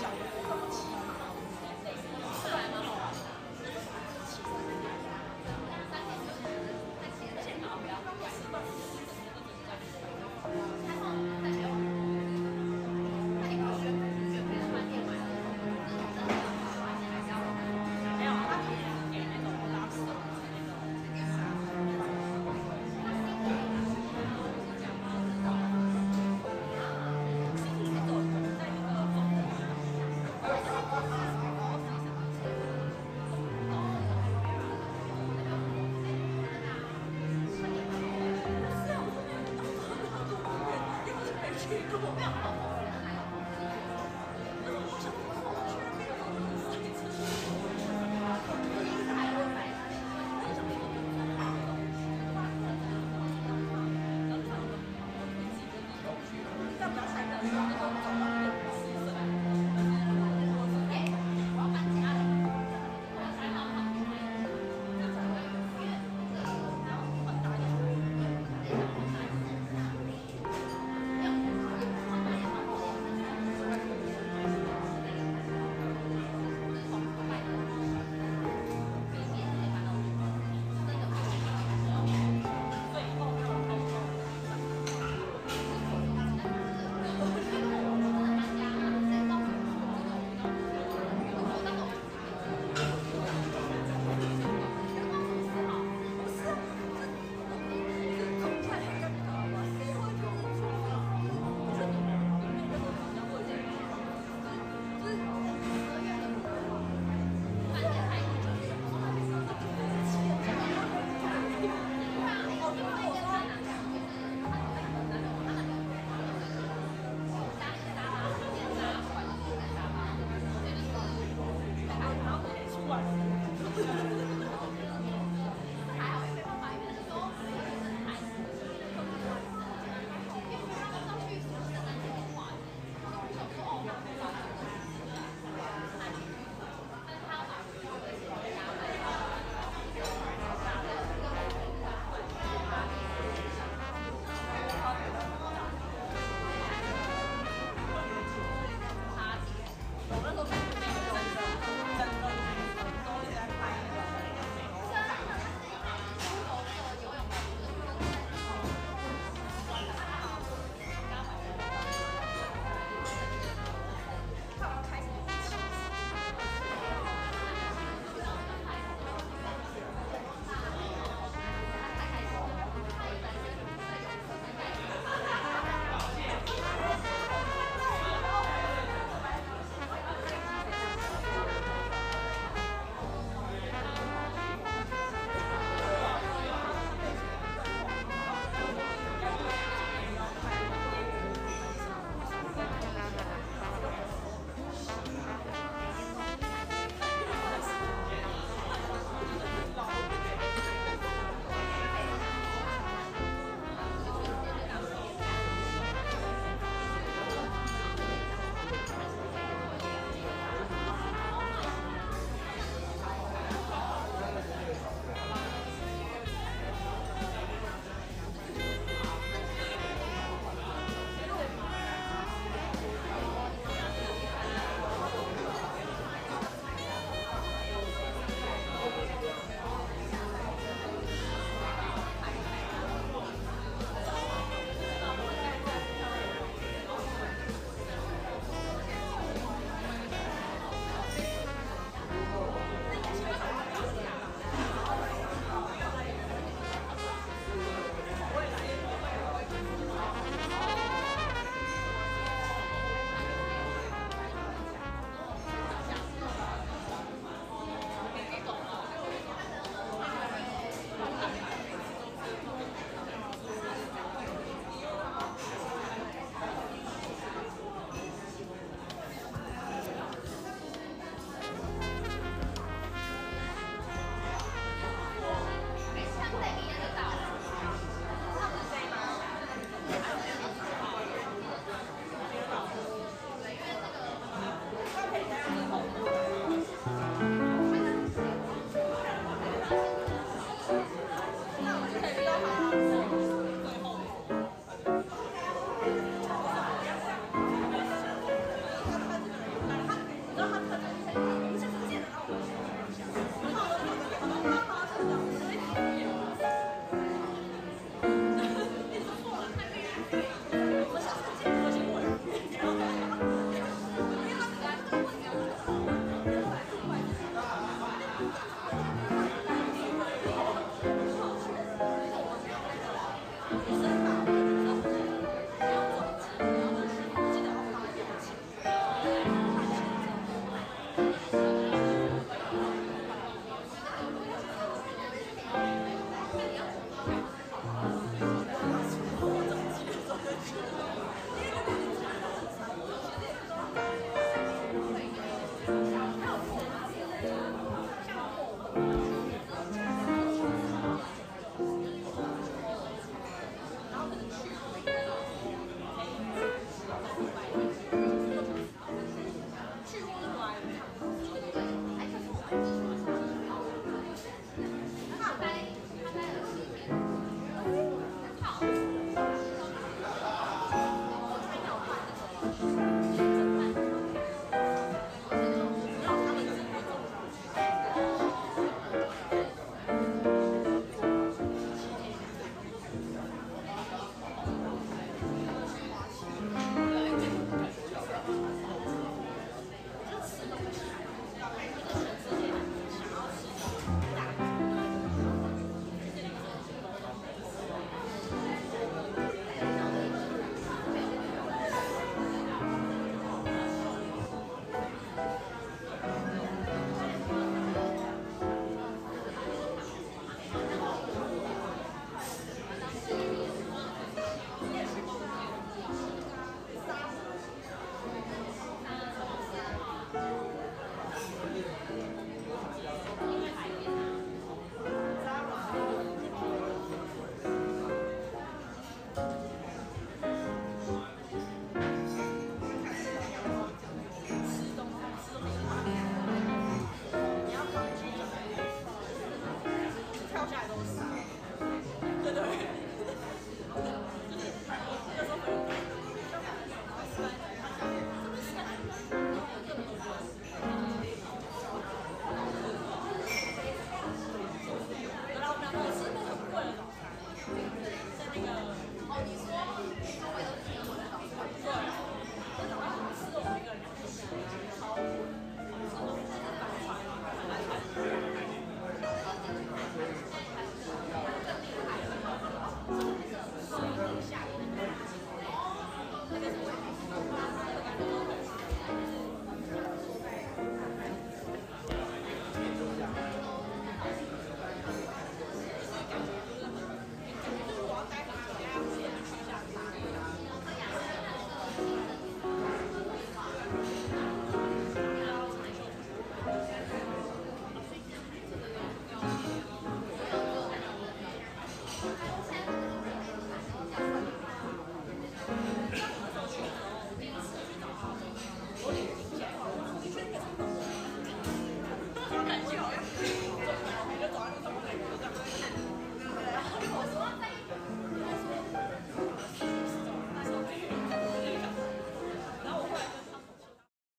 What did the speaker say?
小乌高级